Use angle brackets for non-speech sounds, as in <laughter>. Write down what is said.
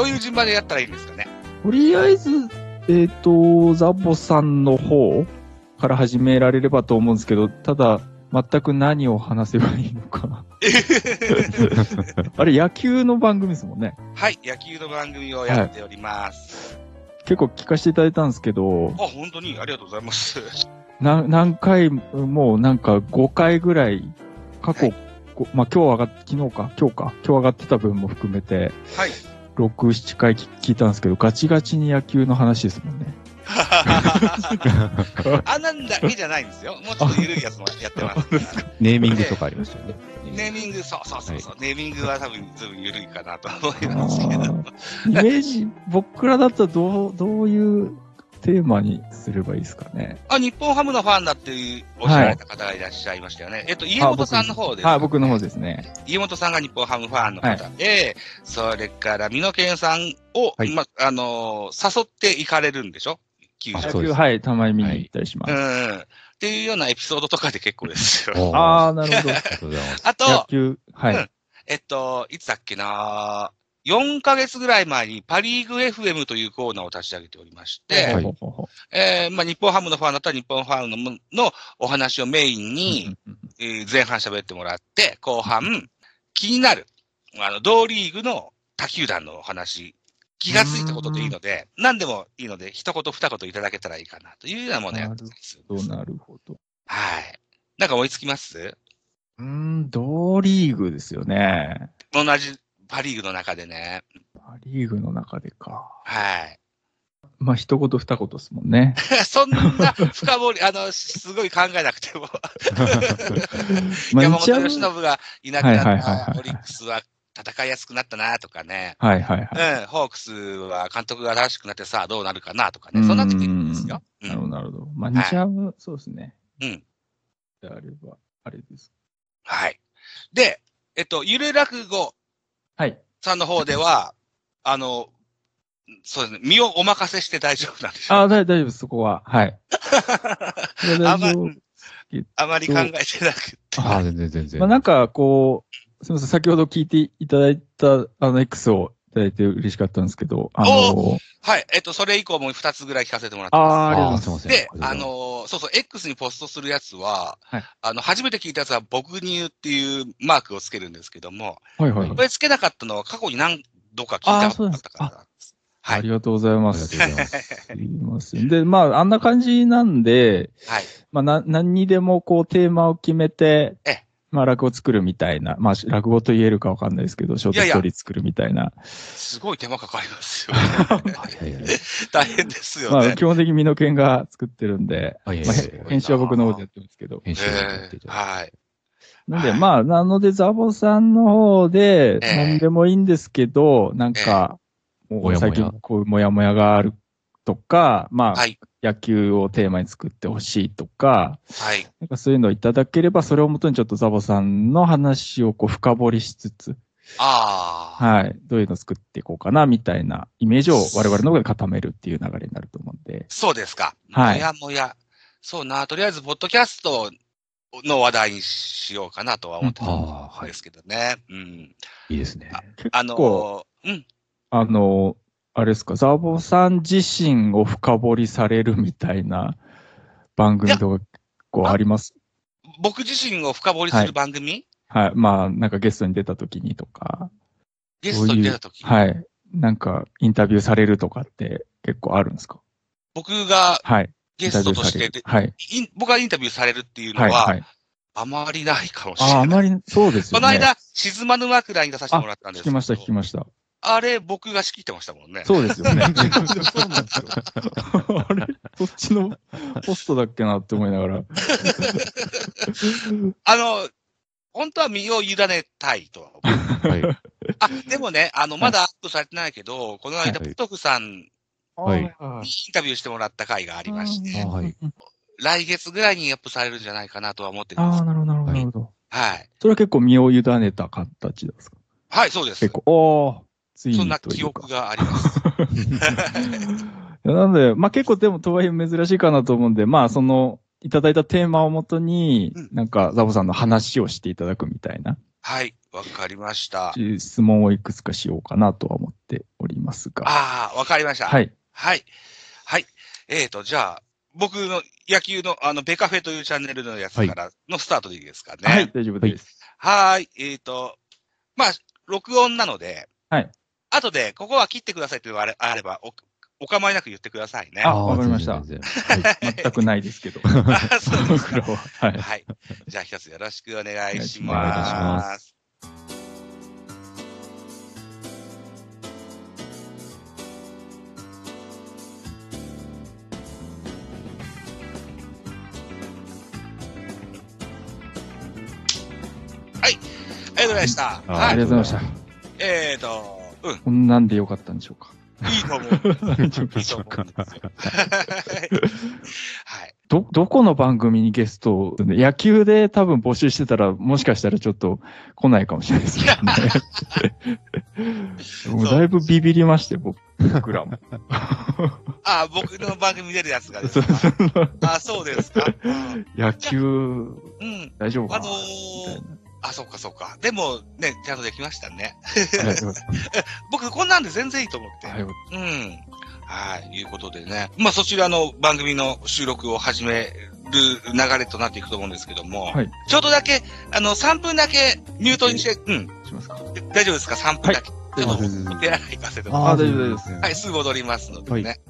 どういう順番でやったらいいんですかね？とりあえず、えっ、と、ザボさんの方から始められればと思うんですけど、ただ、全く何を話せばいいのか。<laughs> あれ、野球の番組ですもんね。はい、野球の番組をやっております。結構聞かせていただいたんですけど、あ、本当に？ありがとうございます。な何回、もうなんか5回ぐらい、過去、はいごまあ今日上がっ、昨日か、今日か、今日上がってた分も含めて、はい。6、7回聞いたんですけど、ガチガチに野球の話ですもんね。あんなんだけじゃないんですよ。もうちょっと緩いやつもやってます。ネーミングとかありましたよね。ネーミング、そうそうそうそう、ネーミングは多分ずいぶん緩いかなと思いますけど。イメージ、僕らだったらどう、どういうテーマにすればいいですかね。あ、日本ハムのファンだっていうおっしゃられた方がいらっしゃいましたよね。えっと、家元さんの方です、はい、僕の方ですね。家元さんが日本ハムファンの方で、それから、美濃健さんを、はいま、あのー誘って行かれるんでしょ？球場はい、たまに見に行ったりします。うん。っていうようなエピソードとかで結構ですよ。ああ、なるほど。ありがとうございます。あと、野球、はい。うんえっと、いつだっけな4ヶ月ぐらい前にパリーグ FM というコーナーを立ち上げておりまして、えーまあ、日本ハムのファンだったら日本ファンののお話をメインに、えー前半喋ってもらって、後半、気になる、あの、同リーグの他球団のお話、気がついたことでいいので、何でもいいので、一言二言いただけたらいいかなというようなものをやってます。なるほど。はい。なんか思いつきます？うーん、同リーグですよね。同じパリーグの中でね。パリーグの中でか。はい。まあ、一言二言ですもんね。<laughs> そんな深掘り、あの、すごい考えなくても。<laughs> まあ、山本由伸がいなくなったオリックスは戦いやすくなったなとかね。はいはいはい。うん、ホークスは監督が新しくなってさあどうなるかなとかね。そんな時にですよ。うなるほど、ん。なるほど。まあ、はい日ハム、そうですね。うん。であれば、あれです。はい。で、えっと、ゆる落語はい。さんの方では、あの、そうですね、身をお任せして大丈夫なんでしょああ、大大丈夫です、そこは。はい。あ <laughs> ま大丈夫あまり考えてなくて。ああ、全然全然。まあ、なんか、こう、すみません、先ほど聞いていただいた、あの、X をいただいて嬉しかったんですけど、あの、はい。えっと、それ以降も2つぐらい聞かせてもらってます。ああ、ありがとうございます。あーすいません。で、あのーそうそう、X にポストするやつは、はいあの、初めて聞いたやつは、僕乳っていうマークをつけるんですけども、はいはいはいこ。れつけなかったのは過去に何度か聞いたことがあったからなんです。はい。ありがとうございまありがす。とうございます。すいません。で、まあ、あんな感じなんで、はい。まあ、な、何にでもこう、テーマを決めてええ、まあ、落語作るみたいな、まあ、落語と言えるかわかんないですけど、ショートストーリー作るみたいな。すごい手間かかりますよ。はいはいはい。大変ですよまあ、ね。基本的に身の犬が作ってるんで、まあ、編集は僕の方でやってますけど。編集をやって。はい。なんで、はいまあ、なので、ザボさんの方で、ええ何でもいいんですけど、なんか、最近こういうもやもやがあるとか、まあ、はい。野球をテーマに作ってほしいとか、はい。なんかそういうのをいただければ、それをもとにちょっとザボさんの話をこう深掘りしつつ、ああ。はい、どういうのを作っていこうかな、みたいなイメージを我々の方で固めるっていう流れになると思うんで。そうですか。はいもやもや。そうな、とりあえず、ポッドキャストの話題にしようかなとは思ってたんああ、はいで。すけどね。うん。いいですね。結あ構、のー、うん。あの、あれですか、ザボさん自身を深掘りされるみたいな番組とか結構あります？僕自身を深掘りする番組、はい。まあ、なんかゲストに出た時にとか、ゲストに出た時はい。なんかインタビューされるとかって結構あるんですか？僕がはい。ゲストとしてで、はい。イン僕がインタビューされるっていうのはい。は、はい。あまりないかもしれあ、ない。あまり、そうですよね。<laughs> この間、静まぬ枕に出させてもらったんですけど聞きました、聞きました。あれ、僕が仕切ってましたもんね。そうですよね。<laughs> そうなんですよ。<laughs> あれそっちのポストだっけなって思いながら。<laughs> あの、本当は身を委ねたいとは思う。はい。あ、でもね、あの、まだアップされてないけど、この間、はいポトフさんにはいインタビューしてもらった回がありまして、あはい。来月ぐらいにアップされるんじゃないかなとは思ってるんああ、です。なるほど、なるほど、なるほど。はい。それは結構身を委ねた形ですか？はい、そうです。結構、おー、ついにそんな記。憶があります。<laughs> なので、まあ結構でもとはいえ珍しいかなと思うんで、まあその、いただいたテーマをもとに、うんなんかザボさんの話をしていただくみたいなはい、わかりました。質問をいくつかしようかなとは思っておりますが。ああ、わかりました。。はいい。はい。はい。えーと、じゃあ、僕の野球の、あの、ベカフェというチャンネルのやつからのスタートでいいですかね。はい、大丈夫です。はーい。えーと、まあ、録音なので、はい。後で、ここは切ってくださいっていうのがあれあればお、お構いなく言ってくださいね。あわかりました全くないですけど。あそうですかは。はい。はい。じゃあ、一つよろしくお願いしま。ますありがとうございました。ああはい。りがとうございましえーと、うん、た。こんなんでよかったんでしょうか？いいと思う。いいと思うんですよ。はい。ど、どこの番組にゲストを、野球で多分募集してたら、もしかしたらちょっと来ないかもしれないですけどね。<laughs> もうだいぶビビりまして、僕僕らも。あ、僕の番組出るやつがですか？あ、そうですか？うん野球、うん。大丈夫かな？あのみたいー、あ、そうかそうか。でも、ね、ちゃんとできましたね。<laughs> 僕、こんなんで全然いいと思って。たはいうん。はい、いうことでね。まあ、そちらの番組の収録を始める流れとなっていくと思うんですけども、はいちょうどだけ、あの、3分だけミュートにして、うん、たしますか？大丈夫ですか ?3 分だけ。ちょっとあ全然全然お手洗い行かせてあー大丈夫ですはい、すぐ戻りますのでね。